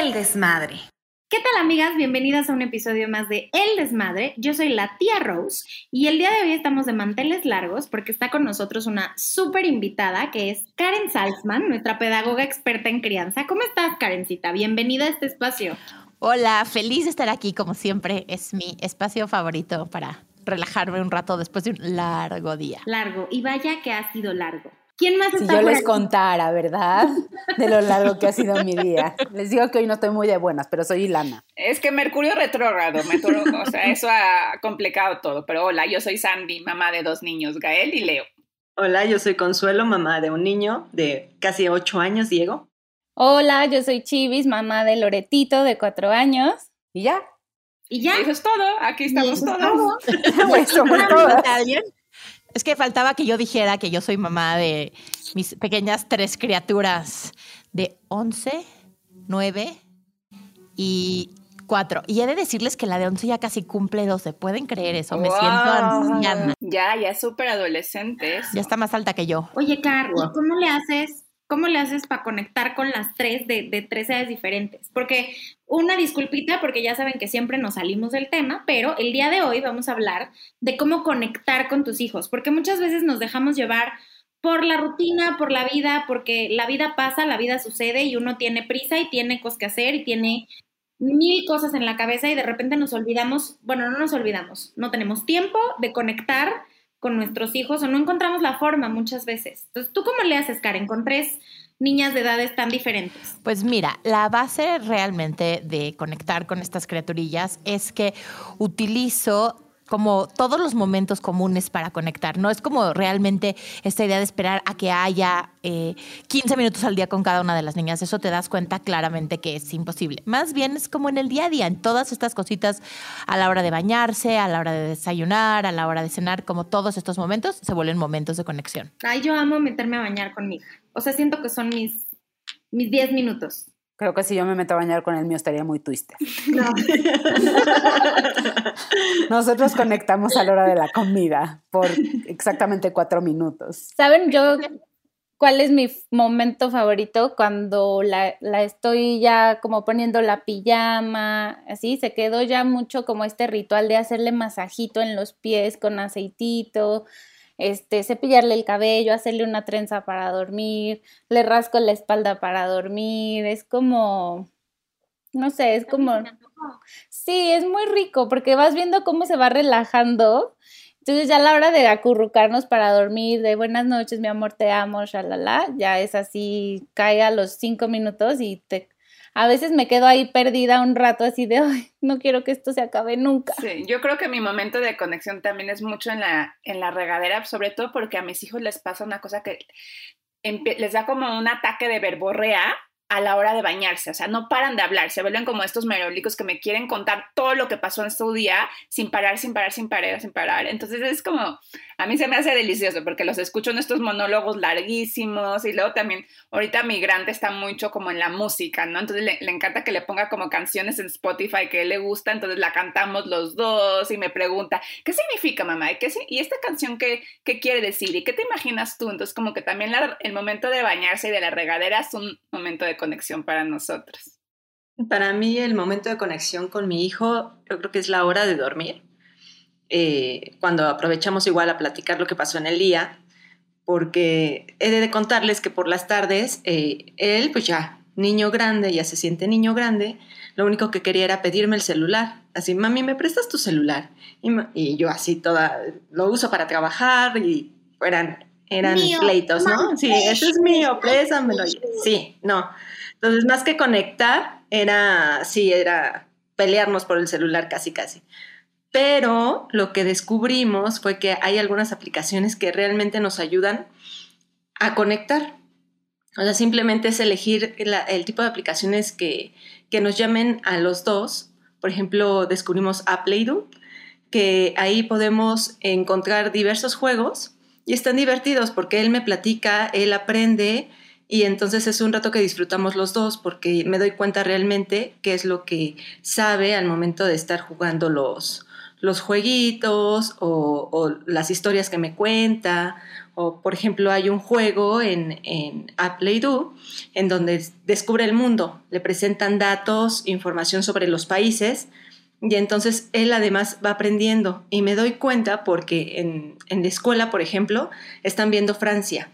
El Desmadre. ¿Qué tal amigas? Bienvenidas a un episodio más de El Desmadre. Yo soy la tía Rose y el día de hoy estamos de manteles largos porque está con nosotros una súper invitada que es Karen Salzman, nuestra pedagoga experta en crianza. ¿Cómo estás, Karencita? Bienvenida a este espacio. Hola, feliz de estar aquí como siempre. Es mi espacio favorito para relajarme un rato después de un largo día. Largo. Y vaya que ha sido largo. ¿Quién más está Si yo les contara, ¿verdad? De lo largo que ha sido mi día. Les digo que hoy no estoy muy de buenas, pero soy Ilana. Es que Mercurio retrógrado, o sea, eso ha complicado todo. Pero hola, yo soy Sandy, mamá de dos niños, Gael y Leo. Hola, yo soy Consuelo, mamá de un niño de casi ocho años, Diego. Hola, yo soy Chivis, mamá de Loretito de cuatro años. ¿Y ya? ¿Y ya? Eso es todo, aquí estamos todos. somos ¿Alguien? Es que faltaba que yo dijera que yo soy mamá de mis pequeñas tres criaturas de 11, 9 y 4. Y he de decirles que la de 11 ya casi cumple 12. ¿Pueden creer eso? Me siento anciana. Ya, ya es súper adolescente. Ya está más alta que yo. Oye, Car, cómo le haces ¿Cómo le haces para conectar con las tres de, de, tres edades diferentes? Porque una disculpita, porque ya saben que siempre nos salimos del tema, pero el día de hoy vamos a hablar de cómo conectar con tus hijos, porque muchas veces nos dejamos llevar por la rutina, por la vida, porque la vida pasa, la vida sucede y uno tiene prisa y tiene cosas que hacer y tiene mil cosas en la cabeza y de repente nos olvidamos, bueno, no nos olvidamos, no tenemos tiempo de conectar con nuestros hijos o no encontramos la forma muchas veces. Entonces, ¿tú cómo le haces, Karen, con tres niñas de edades tan diferentes? Pues mira, la base realmente de conectar con estas criaturillas es que utilizo como todos los momentos comunes para conectar. No es como realmente esta idea de esperar a que haya 15 eh, minutos al día con cada una de las niñas. Eso te das cuenta claramente que es imposible. Más bien es como en el día a día, en todas estas cositas, a la hora de bañarse, a la hora de desayunar, a la hora de cenar, como todos estos momentos se vuelven momentos de conexión. Ay, yo amo meterme a bañar con mi hija. O sea, siento que son mis, mis 10 minutos. Creo que si yo me meto a bañar con el mío estaría muy twister. Nosotros conectamos a la hora de la comida por exactamente cuatro minutos. ¿Saben yo cuál es mi momento favorito? Cuando la, la estoy ya como poniendo la pijama, así, se quedó ya mucho como este ritual de hacerle masajito en los pies con aceitito este, cepillarle el cabello, hacerle una trenza para dormir, le rasco la espalda para dormir, es como, no sé, es como, sí, es muy rico porque vas viendo cómo se va relajando. Entonces ya a la hora de acurrucarnos para dormir, de buenas noches, mi amor, te amo, shalala, ya es así, cae a los cinco minutos y te a veces me quedo ahí perdida un rato así de, ay, no quiero que esto se acabe nunca. Sí, yo creo que mi momento de conexión también es mucho en la, en la regadera, sobre todo porque a mis hijos les pasa una cosa que les da como un ataque de verborrea a la hora de bañarse, o sea, no paran de hablar, se vuelven como estos merolicos que me quieren contar todo lo que pasó en su día sin parar, sin parar, sin parar, sin parar. Entonces es como, a mí se me hace delicioso porque los escucho en estos monólogos larguísimos y luego también, ahorita migrante está mucho como en la música, ¿no? Entonces le, encanta que le ponga como canciones en Spotify que le gusta, entonces la cantamos los dos y me pregunta, ¿qué significa mamá? ¿Y, qué, y esta canción qué, qué quiere decir? ¿Y qué te imaginas tú? Entonces como que también el momento de bañarse y de la regadera es un momento de conexión para nosotros? Para mí el momento de conexión con mi hijo, yo creo que es la hora de dormir, eh, cuando aprovechamos igual a platicar lo que pasó en el día, porque he de contarles que por las tardes eh, él, pues ya, niño grande, ya se siente niño grande, lo único que quería era pedirme el celular. Así, mami, ¿me prestas tu celular? Y, yo así toda, lo uso para trabajar y eran, eran pleitos, ¿no? Sí, eso es mío, préstamelo. Sí, no. Entonces, más que conectar, era, sí, era pelearnos por el celular casi, casi. Pero lo que descubrimos fue que hay algunas aplicaciones que realmente nos ayudan a conectar. O sea, simplemente es elegir el tipo de aplicaciones que, que, nos llamen a los dos. Por ejemplo, descubrimos a que ahí podemos encontrar diversos juegos y están divertidos porque él me platica, él aprende, y entonces es un rato que disfrutamos los dos porque me doy cuenta realmente qué es lo que sabe al momento de estar jugando los, los jueguitos o, las historias que me cuenta O, por ejemplo, hay un juego en, en Apple Do en donde descubre el mundo, le presentan datos, información sobre los países, y entonces él además va aprendiendo. Y me doy cuenta porque en, en la escuela, por ejemplo, están viendo Francia.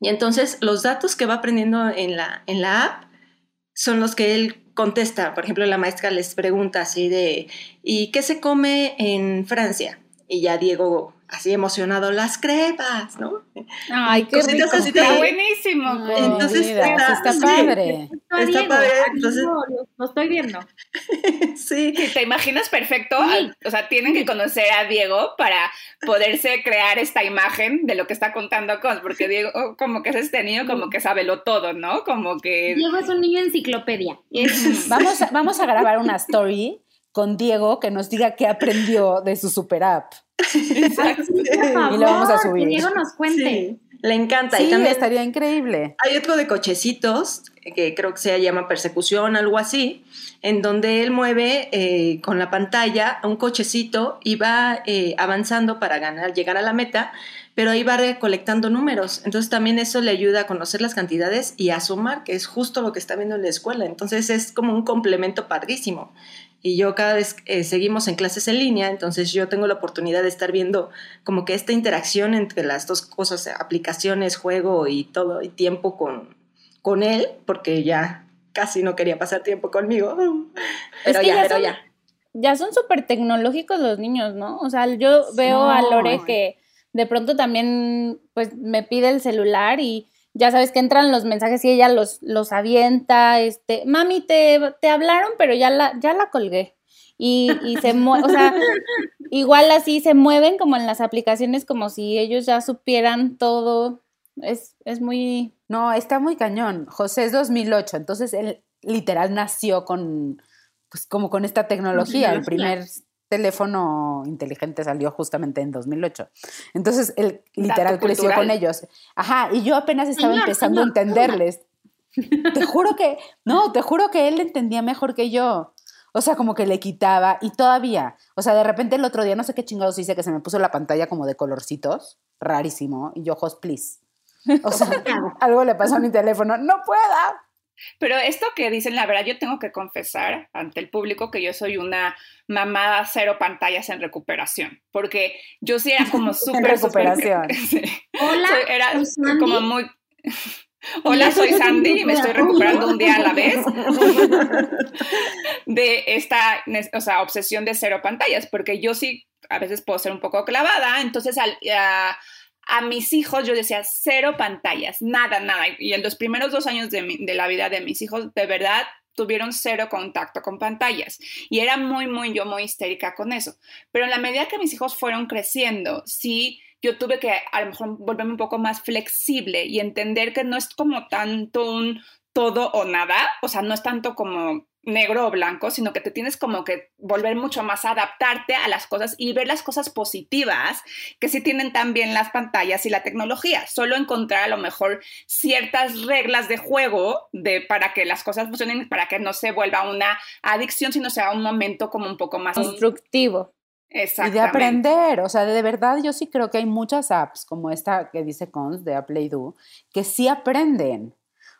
Y entonces los datos que va aprendiendo en la, en la app son los que él contesta. Por ejemplo, la maestra les pregunta así de, ¿y qué se come en Francia? Y ya Diego así emocionado, las crepas, ¿no? Ay, qué rico. así Está de- buenísimo. Ay, Entonces, vida, está- está sí. padre. Está padre, entonces- Diego lo, lo estoy viendo. sí. Sí, te imaginas perfecto, al- o sea, tienen que conocer a Diego para poderse crear esta imagen de lo que está contando Cons, porque Diego como que es este niño como que sabe lo todo, ¿no? Como que... Diego es un niño enciclopedia. Es- Vamos a, vamos a grabar una story con Diego que nos diga qué aprendió de su super app. Exacto. Por favor, Y lo vamos a subir. Que Diego nos cuente. Sí, le encanta. Sí, y también estaría increíble. hay otro de cochecitos, que creo que se llama persecución, algo así, en donde él mueve eh, con la pantalla a un cochecito y va eh, avanzando para ganar, llegar a la meta, pero ahí va recolectando números. Entonces también eso le ayuda a conocer las cantidades y a sumar, que es justo lo que está viendo en la escuela. Entonces es como un complemento padrísimo. Y yo cada vez eh, seguimos en clases en línea, entonces yo tengo la oportunidad de estar viendo como que esta interacción entre las dos cosas, aplicaciones, juego y todo, y tiempo con, con él, porque ya casi no quería pasar tiempo conmigo. Pero que ya, ya pero son- ya. ya son súper tecnológicos los niños, ¿no? O sea, yo veo a. Lore que de pronto también pues me pide el celular y ya sabes que entran los mensajes y ella los, los avienta, este, mami, te, te hablaron, pero ya la, ya la colgué. Y, y se mueve, o sea, igual así se mueven como en las aplicaciones como si ellos ya supieran todo. Es, es muy... No, está muy cañón. José es 2008, entonces él literal nació con, pues como con esta tecnología. El primer teléfono inteligente salió justamente en 2008. Entonces él literal Dato creció cultural. con ellos. Ajá, y yo apenas estaba Señor, empezando señor, a entenderles. Te juro que, no, te juro que él entendía mejor que yo. O sea, como que le quitaba y todavía, o sea, de repente el otro día, no sé qué chingados hice, que se me puso la pantalla como de colorcitos, rarísimo, y yo, host, please. O sea, algo le pasó a mi teléfono, no pueda. Pero esto que dicen, la verdad, yo tengo que confesar ante el público que yo soy una mamá cero pantallas en recuperación, porque yo sí era como súper... recuperación. sí. Hola, Soy- era soy Sandy. como muy... Hola, soy Sandy y me estoy recuperando un día a la vez de esta o sea, obsesión de cero pantallas, porque yo sí a veces puedo ser un poco clavada, entonces al- a, a mis hijos yo decía cero pantallas, nada, nada, y en los primeros dos años de, la vida de mis hijos, de verdad, tuvieron cero contacto con pantallas y era muy, muy, yo muy histérica con eso. Pero en la medida que mis hijos fueron creciendo, sí, yo tuve que a lo mejor volverme un poco más flexible y entender que no es como tanto un todo o nada, o sea, no es tanto como negro o blanco, sino que te tienes como que volver mucho más a adaptarte a las cosas y ver las cosas positivas que sí tienen también las pantallas y la tecnología. Solo encontrar a lo mejor ciertas reglas de juego de, para que las cosas funcionen, para que no se vuelva una adicción, sino sea un momento como un poco más constructivo. Y de aprender, o sea, de verdad yo sí creo que hay muchas apps como esta que dice Cons de Apple y Do que sí aprenden.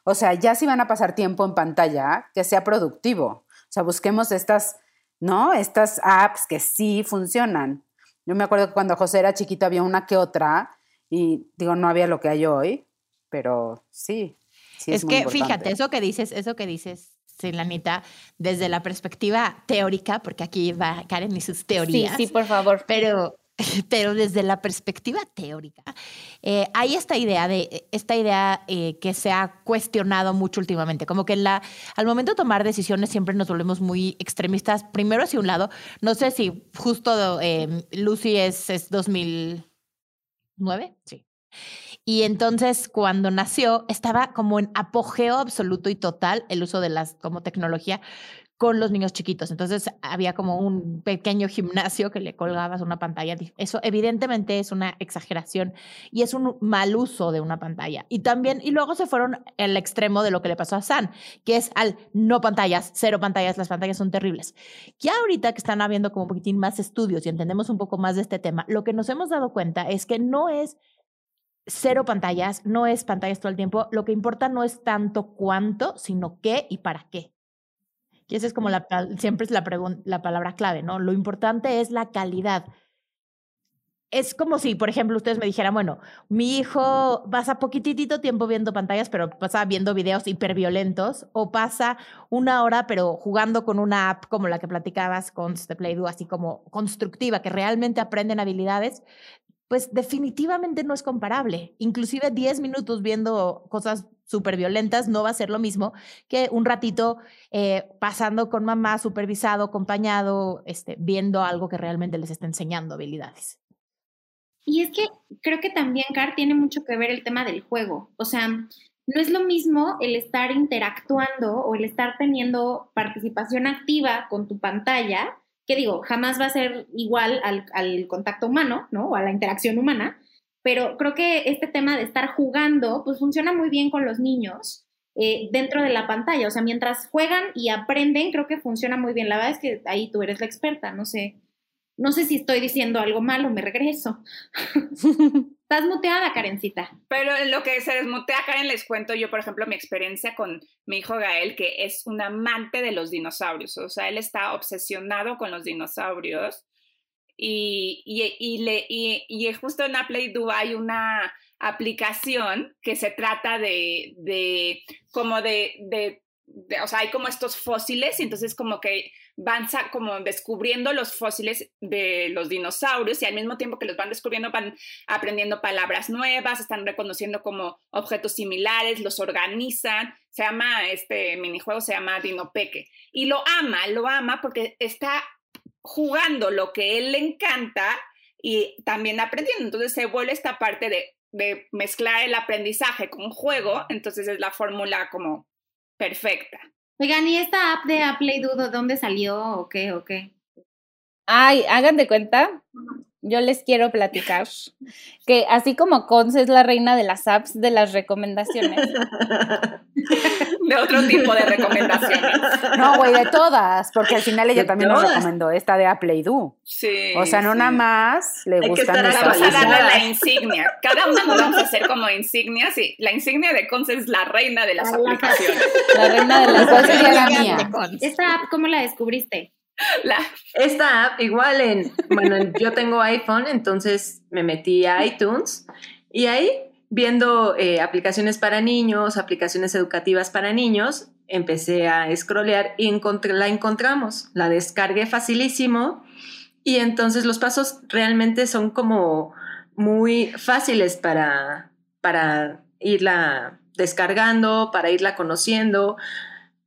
O sea, ya si van a pasar tiempo en pantalla, que sea productivo. O sea, busquemos estas, ¿no? Estas apps que sí funcionan. Yo me acuerdo que cuando José era chiquito había una que otra y digo, no había lo que hay hoy, pero sí. sí es que fíjate, eso que dices, eso que dices, Silanita, desde la perspectiva teórica, porque aquí va Karen y sus Sí, teorías. sí, por favor. pero, pero desde la perspectiva teórica, eh, hay esta idea de esta idea eh, que se ha cuestionado mucho últimamente, como que al momento de tomar decisiones siempre nos volvemos muy extremistas, primero hacia un lado, no sé si justo eh, Lucy es, es 2009, sí. Y entonces cuando nació estaba como en apogeo absoluto y total el uso de las como tecnología con los niños chiquitos. Entonces había como un pequeño gimnasio que le colgabas una pantalla. Eso evidentemente es una exageración y es un mal uso de una pantalla. Y también, y luego se fueron al extremo de lo que le pasó a San, que es al no pantallas, cero pantallas, las pantallas son terribles. Ya ahorita que están habiendo como un poquitín más estudios y entendemos un poco más de este tema, lo que nos hemos dado cuenta es que no es cero pantallas, no es pantallas todo el tiempo. Lo que importa no es tanto cuánto, sino qué y para qué. Y esa es como la, siempre es la, la palabra clave, ¿no? Lo importante es la calidad. Es como si, por ejemplo, ustedes me dijeran, bueno, mi hijo pasa poquitito tiempo viendo pantallas, pero pasa viendo videos hiperviolentos, o pasa una hora, pero jugando con una app como la que platicabas con The Play así como constructiva, que realmente aprenden habilidades pues definitivamente no es comparable. Inclusive 10 minutos viendo cosas súper violentas no va a ser lo mismo que un ratito eh, pasando con mamá, supervisado, acompañado, este, viendo algo que realmente les está enseñando habilidades. Y es que creo que también, Car, tiene mucho que ver el tema del juego. O sea, no es lo mismo el estar interactuando o el estar teniendo participación activa con tu pantalla que digo, jamás va a ser igual al, contacto humano, ¿no? O a la interacción humana, pero creo que este tema de estar jugando, pues funciona muy bien con los niños eh, dentro de la pantalla, o sea, mientras juegan y aprenden, creo que funciona muy bien. La verdad es que ahí tú eres la experta, no sé, no sé si estoy diciendo algo malo, me regreso. Estás muteada, Karencita. Pero en lo que se desmutea, Karen, les cuento yo, por ejemplo, mi experiencia con mi hijo Gael, que es un amante de los dinosaurios. O sea, él está obsesionado con los dinosaurios. Y, y, le, y, justo en Apple Do hay una aplicación que se trata de, de como de, de, o sea, hay como estos fósiles y entonces como que van como descubriendo los fósiles de los dinosaurios y al mismo tiempo que los van descubriendo van aprendiendo palabras nuevas, están reconociendo como objetos similares, los organizan. Se llama, este minijuego se llama Dinopeque. Y lo ama, lo ama porque está jugando lo que él le encanta y también aprendiendo. Entonces se vuelve esta parte de, de mezclar el aprendizaje con juego, entonces es la fórmula como perfecta. Oigan, ¿y esta app de Apple Dudo dónde salió o qué o qué? Ay, hagan de cuenta yo les quiero platicar que así como Conce es la reina de las apps de las recomendaciones. De otro tipo de recomendaciones. No, güey, de todas, porque al final ella también nos recomendó esta de Apple y Do. Sí. O sea, no nada más le Hay gustan Vamos a darle la insignia. Cada uno nos vamos a hacer como insignias y la insignia de Conce es la reina de las aplicaciones. La reina de las cosas la mía. ¿Esta app cómo la descubriste? Esta app, igual en, bueno, yo tengo iPhone, entonces me metí a iTunes y ahí viendo eh, aplicaciones para niños, aplicaciones educativas para niños, empecé a scrollear y la encontramos. La descargué facilísimo y entonces los pasos realmente son como muy fáciles para, para irla descargando, para irla conociendo.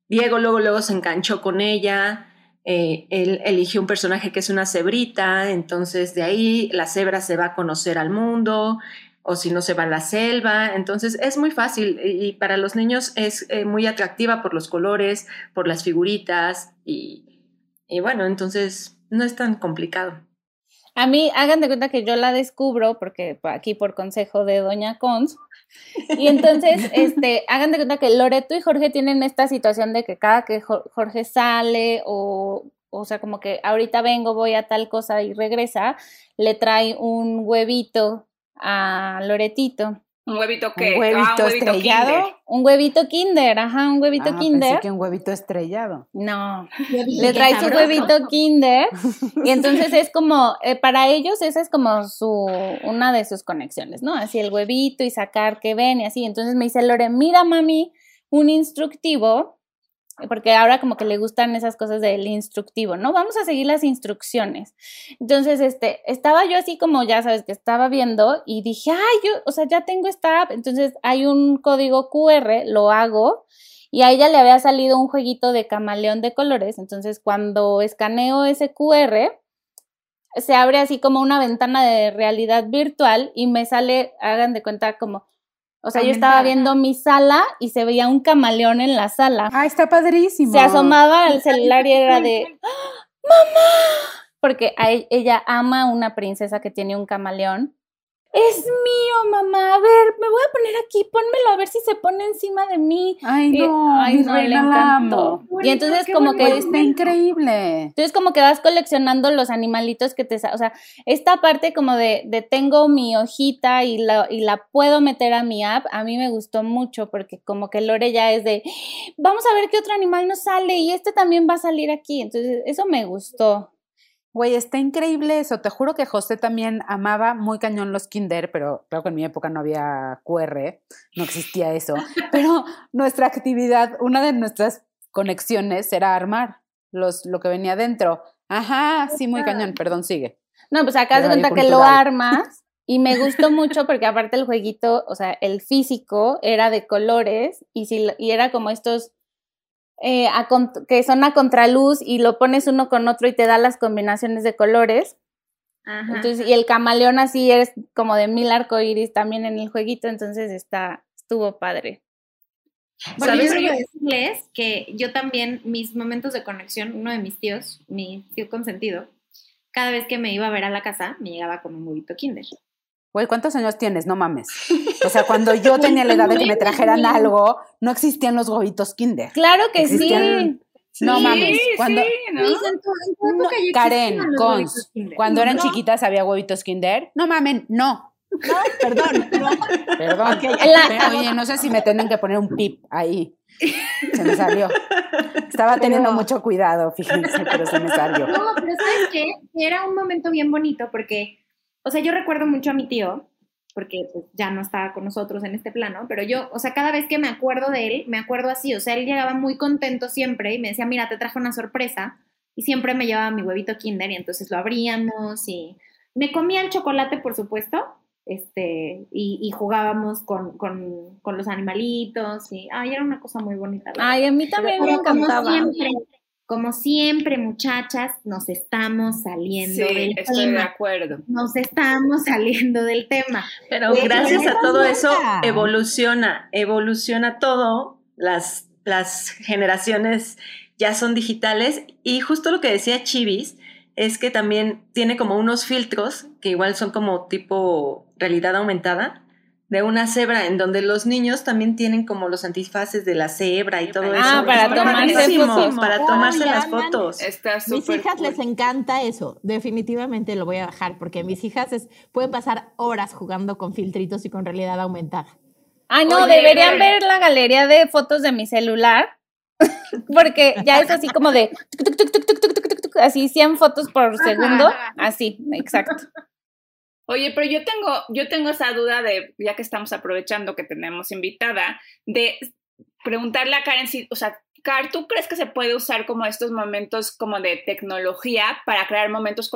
Diego luego, luego se enganchó con ella eh, él eligió un personaje que es una cebrita, entonces de ahí la cebra se va a conocer al mundo, o si no se va a la selva, entonces es muy fácil y para los niños es eh, muy atractiva por los colores, por las figuritas y, y bueno, entonces no es tan complicado. A mí, hagan de cuenta que yo la descubro, porque aquí por consejo de Doña Cons, y entonces, este, hagan de cuenta que Loreto y Jorge tienen esta situación de que cada que Jorge sale o, o sea, como que ahorita vengo, voy a tal cosa y regresa, le trae un huevito a Loretito. Un huevito que un huevito, estrellado. Un huevito Kinder, ajá, un huevito ah, Kinder. Pensé que un huevito estrellado. No, le trae su huevito Kinder y entonces es como eh, para ellos esa es como su una de sus conexiones, ¿no? Así el huevito y sacar que ven y así. Entonces me dice Lore, mira mami, un instructivo porque ahora como que le gustan esas cosas del instructivo, ¿no? Vamos a seguir las instrucciones. Entonces, este, estaba yo así como, ya sabes, que estaba viendo y dije, ay, yo, o sea, ya tengo esta app, entonces hay un código QR, lo hago y a ella le había salido un jueguito de camaleón de colores, entonces cuando escaneo ese QR, se abre así como una ventana de realidad virtual y me sale, hagan de cuenta como o sea, yo estaba viendo mi sala y se veía un camaleón en la sala. Ah, está padrísimo. Se asomaba al celular y era de, ¡Ah, ¡Mamá! Porque e, ella ama una princesa que tiene un camaleón. Es mío, mamá. A ver, me voy a poner aquí, pónmelo a ver si se pone encima de mí. Ay, no, ay, no, le encantó. y entonces como que está increíble. Entonces como que vas coleccionando los animalitos que te, o sea, esta parte como de, de tengo mi hojita y la, y la puedo meter a mi app, a mí me gustó mucho porque como que Lore ya es de, vamos a ver qué otro animal nos sale y este también va a salir aquí. Entonces eso me gustó. Güey, está increíble eso. Te juro que José también amaba muy cañón los Kinder, pero creo que en mi época no había QR, no existía eso. Pero nuestra actividad, una de nuestras conexiones era armar los, lo que venía dentro. Ajá, sí, muy cañón, perdón, sigue. No, pues acá de cuenta que lo armas y me gustó mucho porque aparte el jueguito, o sea, el físico era de colores y, si, y era como estos eh, que son a contraluz y lo pones uno con otro y te da las combinaciones de colores. Entonces, y el camaleón así es como de mil arcoíris también en el jueguito, entonces está, estuvo padre. Bueno, yo quiero decirles que yo también, mis momentos de conexión, uno de mis tíos, mi tío consentido, cada vez que me iba a ver a la casa, me llegaba con un huevito kinder. Güey, ¿cuántos años tienes? No mames. O sea, cuando yo tenía la edad de que me trajeran algo, no existían los huevitos kinder. Claro que sí. No mames. Cuando, Karen, Cons, cuando eran chiquitas había huevitos kinder. No mamen, no. No, perdón. Perdón. oye, no sé si me tienen que poner un pip ahí. Se me salió. Estaba teniendo mucho cuidado, fíjense, pero se me salió. No, pero ¿sabes qué? Era un momento bien bonito porque o sea, yo recuerdo mucho a mi tío, porque pues, ya no estaba con nosotros en este plano, pero yo, o sea, cada vez que me acuerdo de él, me acuerdo así, o sea, él llegaba muy contento siempre y me decía, mira, te traje una sorpresa, y siempre me llevaba mi huevito kinder y entonces lo abríamos y me comía el chocolate, por supuesto, este, y, jugábamos con, los animalitos y, ay, era una cosa muy bonita. Ay, a mí también me encantaba. Como siempre, muchachas, nos estamos saliendo sí, del estoy de acuerdo. Nos estamos saliendo del tema. Pero gracias a todo eso evoluciona, evoluciona todo, las, las generaciones ya son digitales. Y justo lo que decía Chivis es que también tiene como unos filtros que igual son como tipo realidad aumentada de una cebra, en donde los niños también tienen como los antifaces de la cebra y todo eso. Ah, para tomarse fotos. Para tomarse las fotos. Está mis hijas les encanta eso. Definitivamente lo voy a bajar, porque mis hijas es, pueden pasar horas jugando con filtritos y con realidad aumentada. Ay, no, deberían ver la galería de fotos de mi celular, porque ya es así como de así 100 fotos por segundo, así, exacto. Oye, pero yo tengo, yo tengo esa duda de, ya que estamos aprovechando que tenemos invitada, de preguntarle a Karen si, o sea, Car, ¿tú crees que se puede usar como estos momentos como de tecnología para crear momentos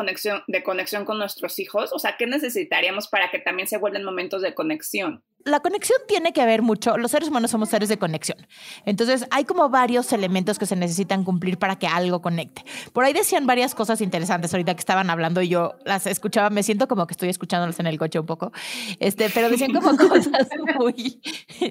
de conexión con nuestros hijos? O sea, ¿qué necesitaríamos para que también se vuelvan momentos de conexión? la conexión tiene que ver mucho, los seres humanos somos seres de conexión. Entonces, hay como varios elementos que se necesitan cumplir para que algo conecte. Por ahí decían varias cosas interesantes ahorita que estaban hablando y yo las escuchaba, me siento como que estoy escuchándolas en el coche un poco, este, pero decían como cosas muy,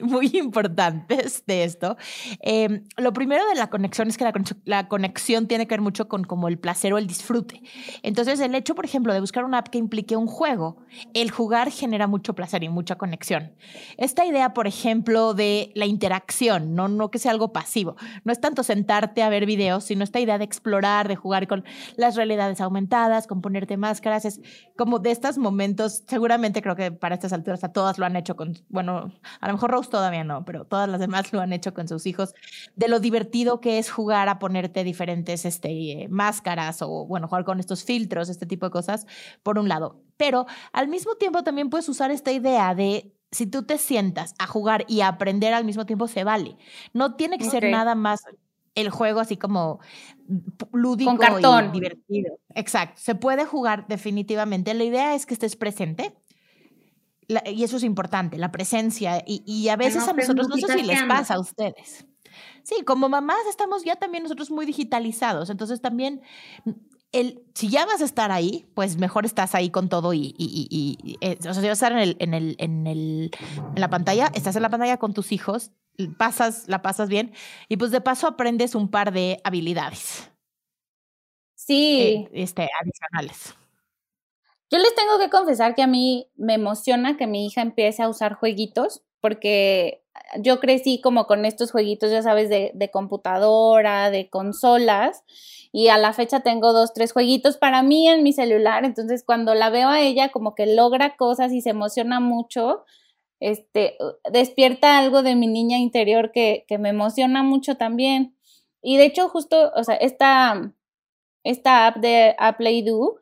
muy importantes de esto. Em, lo primero de la conexión es que la, la, conexión tiene que ver mucho con como el placer o el disfrute. Entonces, el hecho, por ejemplo, de buscar una app que implique un juego, el jugar genera mucho placer y mucha conexión. Esta idea, por ejemplo, de la interacción, no, no que sea algo pasivo, no es tanto sentarte a ver videos, sino esta idea de explorar, de jugar con las realidades aumentadas, con ponerte máscaras, es como de estos momentos, seguramente creo que para estas alturas a todas lo han hecho con, bueno, a lo mejor Rose todavía no, pero todas las demás lo han hecho con sus hijos, de lo divertido que es jugar a ponerte diferentes este, máscaras o, bueno, jugar con estos filtros, este tipo de cosas, por un lado. Pero al mismo tiempo también puedes usar esta idea de si tú te sientas a jugar y a aprender al mismo tiempo, se vale. No tiene que ser nada más el juego así como lúdico y divertido. Exacto. Se puede jugar definitivamente. La idea es que estés presente. y eso es importante, la presencia. Y, a veces a nosotros, no sé si les pasa a ustedes. Sí, como mamás estamos ya también nosotros muy digitalizados. Entonces también si ya vas a estar ahí, pues mejor estás ahí con todo y, eh, o sea, si vas a estar en, el, en, el, en, el, en la pantalla, estás en la pantalla con tus hijos, pasas, la pasas bien y pues de paso aprendes un par de habilidades. Sí. Eh, este, adicionales. Yo les tengo que confesar que a mí me emociona que mi hija empiece a usar jueguitos porque yo crecí como con estos jueguitos, ya sabes, de, computadora, de consolas, y a la fecha tengo dos, tres jueguitos para mí en mi celular, entonces cuando la veo a ella como que logra cosas y se emociona mucho, este, despierta algo de mi niña interior que, que me emociona mucho también. Y de hecho justo, o sea, esta, esta app de Play Do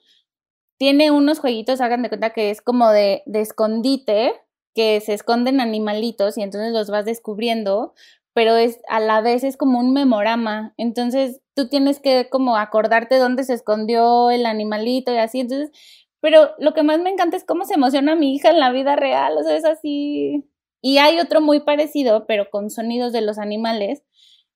tiene unos jueguitos, hagan de cuenta que es como de, de escondite, que se esconden animalitos y entonces los vas descubriendo, pero es a la vez es como un memorama. Entonces tú tienes que como acordarte dónde se escondió el animalito y así. Entonces, pero lo que más me encanta es cómo se emociona mi hija en la vida real, o sea, es así. Y hay otro muy parecido, pero con sonidos de los animales.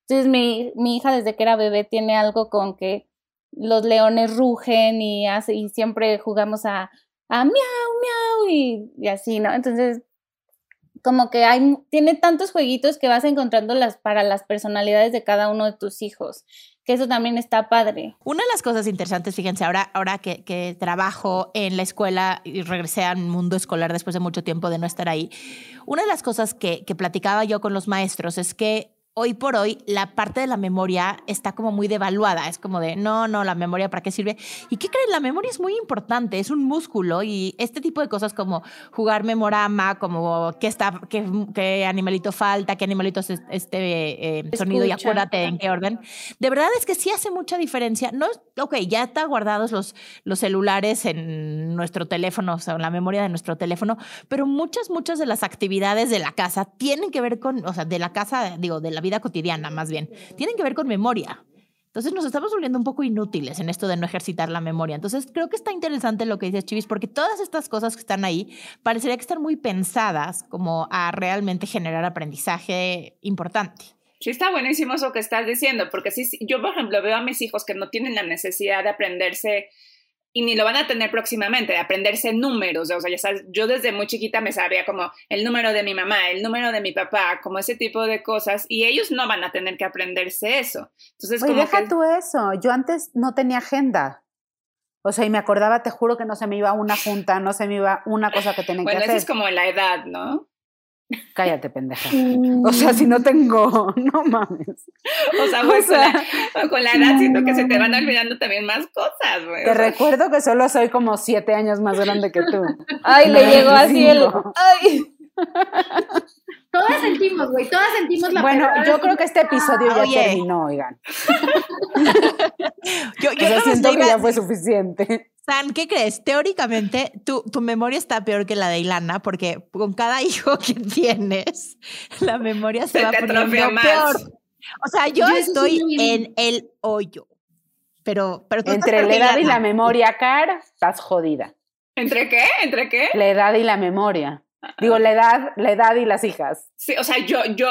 Entonces mi, mi hija desde que era bebé tiene algo con que los leones rugen y, hace, y siempre jugamos a, a miau, miau y, y así, ¿no? Entonces como que hay, tiene tantos jueguitos que vas encontrando las, para las personalidades de cada uno de tus hijos, que eso también está padre. Una de las cosas interesantes, fíjense, ahora, ahora que, que trabajo en la escuela y regresé al mundo escolar después de mucho tiempo de no estar ahí, una de las cosas que, que platicaba yo con los maestros es que hoy por hoy la parte de la memoria está como muy devaluada. Es como de, no, no, la memoria, ¿para qué sirve? ¿Y qué creen? La memoria es muy importante, es un músculo y este tipo de cosas como jugar memorama, como qué, está, qué, qué animalito falta, qué animalito es este eh, sonido y acuérdate en qué orden. De verdad es que sí hace mucha diferencia. No, ok, ya están guardados los, los celulares en nuestro teléfono, o sea, en la memoria de nuestro teléfono, pero muchas, muchas de las actividades de la casa tienen que ver con, o sea, de la casa, digo, de la vida cotidiana más bien, tienen que ver con memoria. Entonces nos estamos volviendo un poco inútiles en esto de no ejercitar la memoria. Entonces creo que está interesante lo que dices, Chivis, porque todas estas cosas que están ahí parecería que están muy pensadas como a realmente generar aprendizaje importante. Sí, está buenísimo eso que estás diciendo, porque sí, yo, por ejemplo, veo a mis hijos que no tienen la necesidad de aprenderse y ni lo van a tener próximamente, de aprenderse números, o sea, ya sabes, yo desde muy chiquita me sabía como el número de mi mamá, el número de mi papá, como ese tipo de cosas, y ellos no van a tener que aprenderse eso. Entonces, Oye, como deja que... tú eso, yo antes no tenía agenda. O sea, y me acordaba, te juro que no se me iba una junta, no se me iba una cosa que tenía Bueno, que eso hacer. es como la edad, ¿no? Cállate, pendeja. O sea, si no tengo, no mames. O sea, O pues, sea, con, la, con la edad siento que se te van olvidando también más cosas, güey. Te O sea, recuerdo que solo soy como siete años más grande que tú. Ay, le llegó así el... 25. Ay. Todas sentimos, güey, todas sentimos la Bueno, yo creo que este episodio ya Oye. terminó, oigan. Yo, O sea, siento que ya fue suficiente. San, ¿qué crees? Teóricamente, tu, tu memoria está peor que la de Ilana, porque con cada hijo que tienes, la memoria se, Se va poniendo más. peor. O sea, yo, Yo eso sí estoy en el hoyo. Pero, pero tú Entre la edad y la memoria, Car, estás jodida. ¿Entre qué? ¿Entre qué? La edad y la memoria. Digo, la edad, la edad y las hijas. Sí, o sea, yo, yo,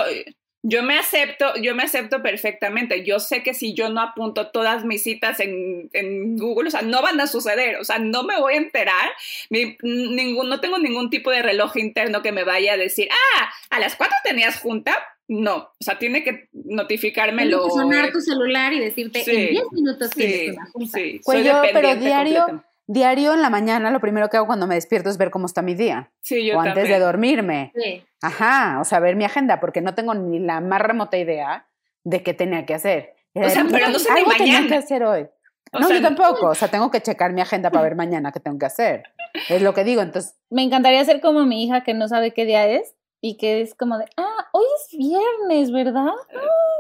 yo me acepto, yo me acepto perfectamente. Yo sé que si yo no apunto todas mis citas en, en Google, o sea, no van a suceder. O sea, no me voy a enterar. Ni, ningún, no tengo ningún tipo de reloj interno que me vaya a decir, ah, a las cuatro tenías junta. No, o sea, tiene que Tiene notificármelo. que sonar tu celular y decirte Sí, en 10 minutos tienes Sí, una junta. sí. Pues soy yo, pero dependiente diario, completa. Diario en la mañana, lo primero que hago cuando me despierto es ver cómo está mi día. Sí, yo o antes también. de dormirme. Sí. Ajá, o sea, ver mi agenda, porque no tengo ni la más remota idea de qué tenía que hacer. O sea, pero no sé algo tenía que hacer hoy. O no, sea, yo tampoco. O sea, tengo que checar mi agenda para ver mañana qué tengo que hacer. Es lo que digo. Entonces, Me encantaría ser como mi hija que no sabe qué día es y que es como de, ah, hoy es viernes, ¿verdad?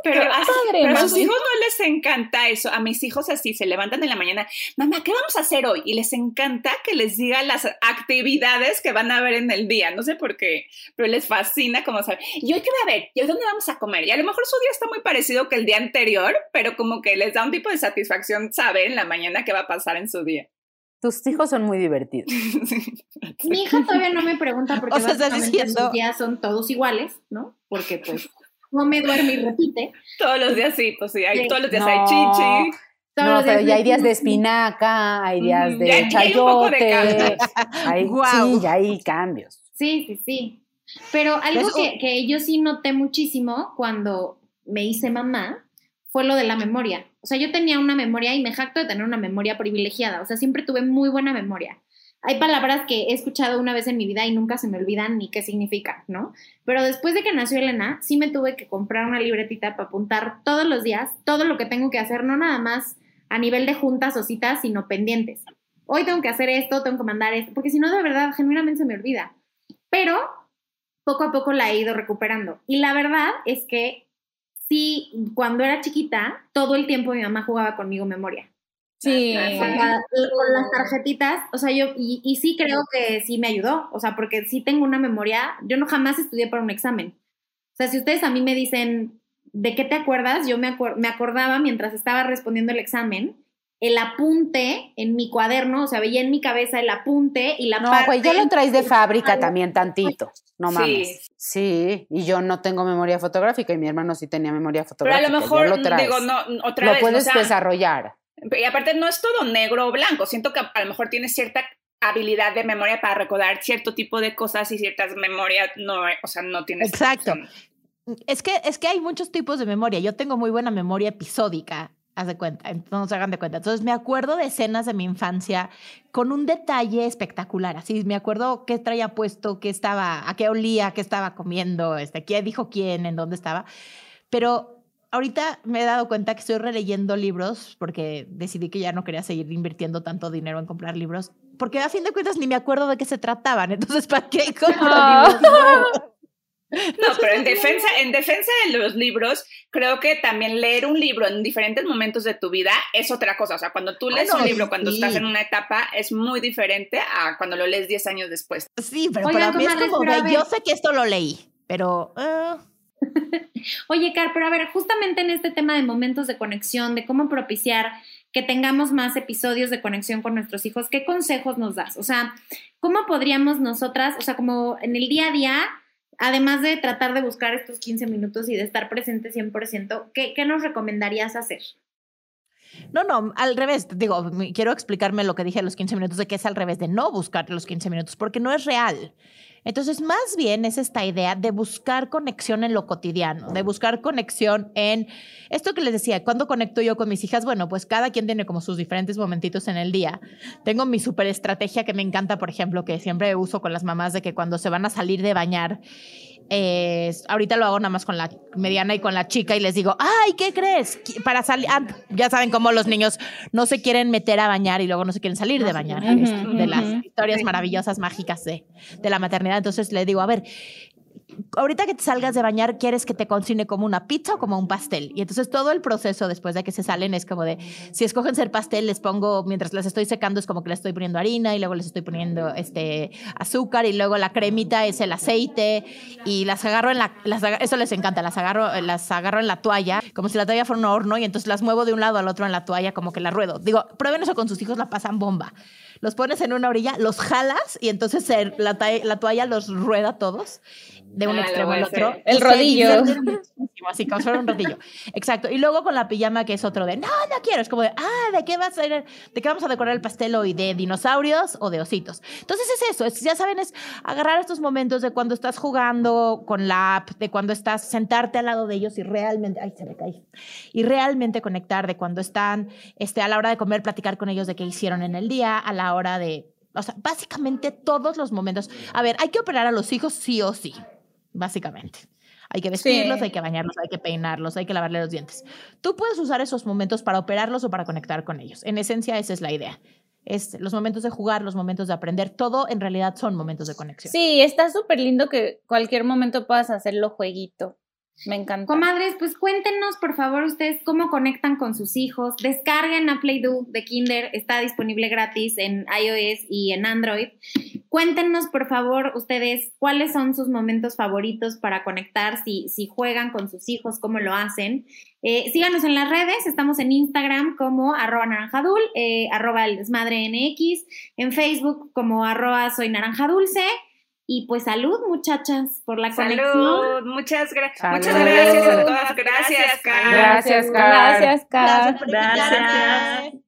Pero, Qué a, padre, pero a sus hijos no les encanta eso. A mis hijos así se levantan en la mañana, mamá, ¿qué vamos a hacer hoy? Y les encanta que les diga las actividades que van a ver en el día. No sé por qué, pero les fascina como saber. ¿Y hoy qué va a ver? ¿Y hoy dónde vamos a comer? Y a lo mejor su día está muy parecido que el día anterior, pero como que les da un tipo de satisfacción saber en la mañana qué va a pasar en su día. Tus hijos son muy divertidos. Mi hija todavía no me pregunta porque O sea, estás básicamente diciendo- sus días son todos iguales, ¿no? Porque pues come, duerme y repite. todos los días sí, pues sí, hay, Sí. todos los días No. hay chichi. Todos no, los pero días ya hay días de espinaca, hay días Mm, de ya- ya hay un poco de chayote. hay. Sí, ya hay cambios. Sí, sí, sí. Pero algo Pues, que, que yo sí noté muchísimo cuando me hice mamá fue lo de la memoria. O sea, yo tenía una memoria y me jacto de tener una memoria privilegiada. O sea, siempre tuve muy buena memoria. hay palabras que he escuchado una vez en mi vida y nunca se me olvidan ni qué significan, ¿no? Pero después de que nació Elena, sí me tuve que comprar una libretita para apuntar todos los días todo lo que tengo que hacer, no nada más a nivel de juntas o citas, sino pendientes. Hoy tengo que hacer esto, tengo que mandar esto, porque si no, de verdad, genuinamente se me olvida. Pero poco a poco la he ido recuperando. Y la verdad es que sí, cuando era chiquita, todo el tiempo mi mamá jugaba conmigo memoria. Sí. con las tarjetitas, o sea, yo, y, y, sí creo que sí me ayudó, o sea, porque sí tengo una memoria, yo no jamás estudié para un examen. O sea, si ustedes a mí me dicen, ¿de qué te acuerdas? Yo me, me acordaba mientras estaba respondiendo el examen, el apunte en mi cuaderno, o sea, veía en mi cabeza el apunte y la No, güey, ya lo traes de fábrica también tantito, no mames. Sí. sí. y yo no tengo memoria fotográfica y mi hermano sí tenía memoria fotográfica. Pero a lo mejor, lo digo, no, otra lo vez, puedes o sea, desarrollar. Y aparte no es todo negro o blanco, siento que a lo mejor tienes cierta habilidad de memoria para recordar cierto tipo de cosas y ciertas memorias no, o sea, no tienes. Exacto. Es que, es que hay muchos tipos de memoria. Yo tengo muy buena memoria episódica, haz de cuenta, no se hagan de cuenta. Entonces me acuerdo de escenas de mi infancia con un detalle espectacular. Así me acuerdo qué traía puesto, qué estaba, a qué olía, qué estaba comiendo, este, qué dijo quién, en dónde estaba. Pero ahorita me he dado cuenta que estoy releyendo libros porque decidí que ya no quería seguir invirtiendo tanto dinero en comprar libros, porque a fin de cuentas ni me acuerdo de qué se trataban. Entonces, ¿para qué compro libros? No, pero en defensa, en defensa de los libros, creo que también leer un libro en diferentes momentos de tu vida es otra cosa. O sea, cuando tú lees Ah, no, un libro cuando estás en una etapa es muy diferente a cuando lo lees 10 años después. Sí, pero Oigan, para mí es como yo sé que esto lo leí, pero... eh, Oye, Car, pero a ver, justamente en este tema de momentos de conexión, de cómo propiciar que tengamos más episodios de conexión con nuestros hijos, ¿qué consejos nos das? O sea, ¿cómo podríamos nosotras, o sea, como en el día a día, además de tratar de buscar estos 15 minutos y de estar presente 100%, ¿qué, qué nos recomendarías hacer? No, no, al revés. Digo, quiero explicarme lo que dije a los 15 minutos, de que es al revés, de no buscar los 15 minutos, porque no es real. Entonces, más bien es esta idea de buscar conexión en lo cotidiano, de buscar conexión en esto que les decía, cuando conecto yo con mis hijas, bueno, pues cada quien tiene como sus diferentes momentitos en el día. Tengo mi super estrategia que me encanta, por ejemplo, que siempre uso con las mamás de que cuando se van a salir de bañar, eh, ahorita lo hago nada más con la mediana y con la chica y les digo, ay, ¿qué crees? Para salir, ah, ya saben cómo los niños no se quieren meter a bañar y luego no se quieren salir de bañar, Ujú, es de las historias maravillosas, mágicas de, de la maternidad. Entonces le digo, a ver, ahorita que te salgas de bañar, ¿quieres que te cocine como una pizza o como un pastel? Y entonces todo el proceso después de que se salen es como de, si escogen ser pastel, les pongo, mientras las estoy secando, es como que les estoy poniendo harina y luego les estoy poniendo este azúcar y luego la cremita es el aceite y las agarro en la, eso les encanta, las agarro, las agarro en la toalla, como si la toalla fuera un horno y entonces las muevo de un lado al otro en la toalla como que la ruedo. Digo, prueben eso con sus hijos, la pasan bomba. Los pones en una orilla, los jalas y entonces la, toalla los rueda todos un Ah, extremo al otro. hacer. El rodillo. Así como fuera un rodillo. Exacto. Y luego con la pijama, que es otro de, no, no quiero. Es como de, ah, ¿de qué vas a ir? ¿De qué vamos a decorar el pastel hoy? ¿De dinosaurios o de ositos? Entonces es eso. es- ya saben, es agarrar estos momentos de cuando estás jugando con la app, de cuando estás, sentarte al lado de ellos y realmente, ay, se me caí. Y realmente conectar, de cuando están este, a la hora de comer, platicar con ellos de qué hicieron en el día, a la hora de, o sea, básicamente todos los momentos. A ver, hay que operar a los hijos sí o sí, básicamente. Hay que vestirlos, Sí. hay que bañarlos, hay que peinarlos, hay que lavarle los dientes. Tú puedes usar esos momentos para operarlos o para conectar con ellos. En esencia, esa es la idea. Es los momentos de jugar, los momentos de aprender, todo en realidad son momentos de conexión. Sí, está súper lindo que cualquier momento puedas hacerlo jueguito. Me encanta. Comadres, pues cuéntenos por favor ustedes cómo conectan con sus hijos. Descarguen a Play-Doh de Kinder, está disponible gratis en iOS y en Android. Cuéntenos por favor ustedes cuáles son sus momentos favoritos para conectar, si, si juegan con sus hijos, cómo lo hacen. Eh, síganos en las redes, estamos en Instagram como arroba naranjadul, eh, arroba el en Facebook como arroba soy naranja dulce. Y pues salud muchachas por la conexión. Salud, muchas, gra- Salud. muchas gracias a todas. Gracias, Car. Gracias, Car. Gracias invitarme. Gracias.